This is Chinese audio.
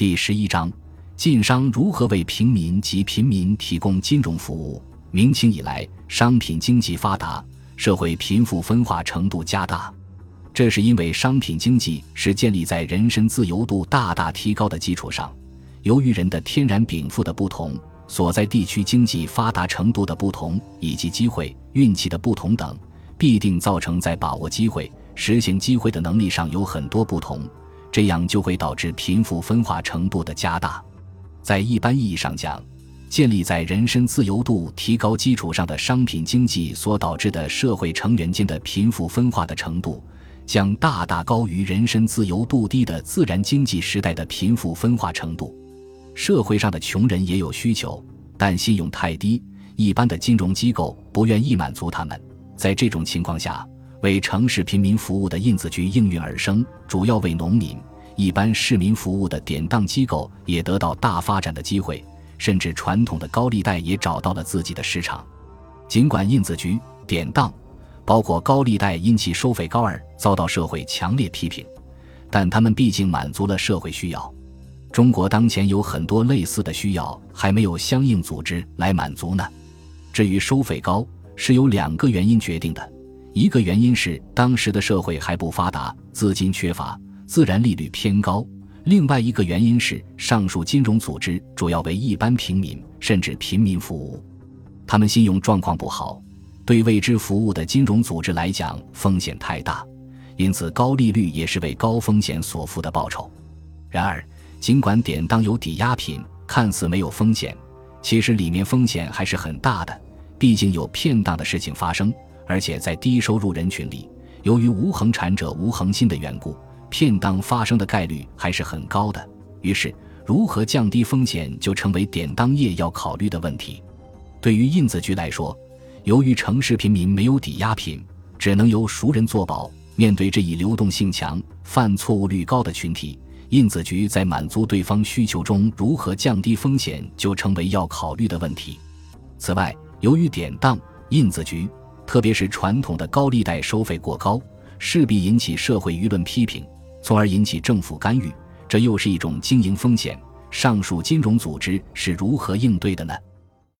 第十一章：晋商如何为平民及贫民提供金融服务？明清以来，商品经济发达，社会贫富分化程度加大。这是因为商品经济是建立在人身自由度大大提高的基础上。由于人的天然禀赋的不同，所在地区经济发达程度的不同，以及机会、运气的不同等，必定造成在把握机会、实行机会的能力上有很多不同。这样就会导致贫富分化程度的加大。在一般意义上讲，建立在人身自由度提高基础上的商品经济所导致的社会成员间的贫富分化的程度，将大大高于人身自由度低的自然经济时代的贫富分化程度。社会上的穷人也有需求，但信用太低，一般的金融机构不愿意满足他们。在这种情况下，为城市贫民服务的印子局应运而生，主要为农民、一般市民服务的典当机构也得到大发展的机会，甚至传统的高利贷也找到了自己的市场。尽管印子局、典当，包括高利贷因其收费高而遭到社会强烈批评，但他们毕竟满足了社会需要。中国当前有很多类似的需要还没有相应组织来满足呢。至于收费高，是由两个原因决定的。一个原因是当时的社会还不发达，资金缺乏，自然利率偏高；另外一个原因是上述金融组织主要为一般平民甚至平民服务，他们信用状况不好，对为之服务的金融组织来讲风险太大，因此高利率也是为高风险所付的报酬。然而，尽管典当有抵押品，看似没有风险，其实里面风险还是很大的，毕竟有骗当的事情发生。而且在低收入人群里，由于无恒产者无恒心的缘故，骗当发生的概率还是很高的。于是，如何降低风险就成为典当业要考虑的问题。对于印子局来说，由于城市贫民没有抵押品，只能由熟人作保。面对这一流动性强、犯错误率高的群体，印子局在满足对方需求中如何降低风险，就成为要考虑的问题。此外，由于典当、印子局。特别是传统的高利贷收费过高，势必引起社会舆论批评，从而引起政府干预，这又是一种经营风险。上述金融组织是如何应对的呢？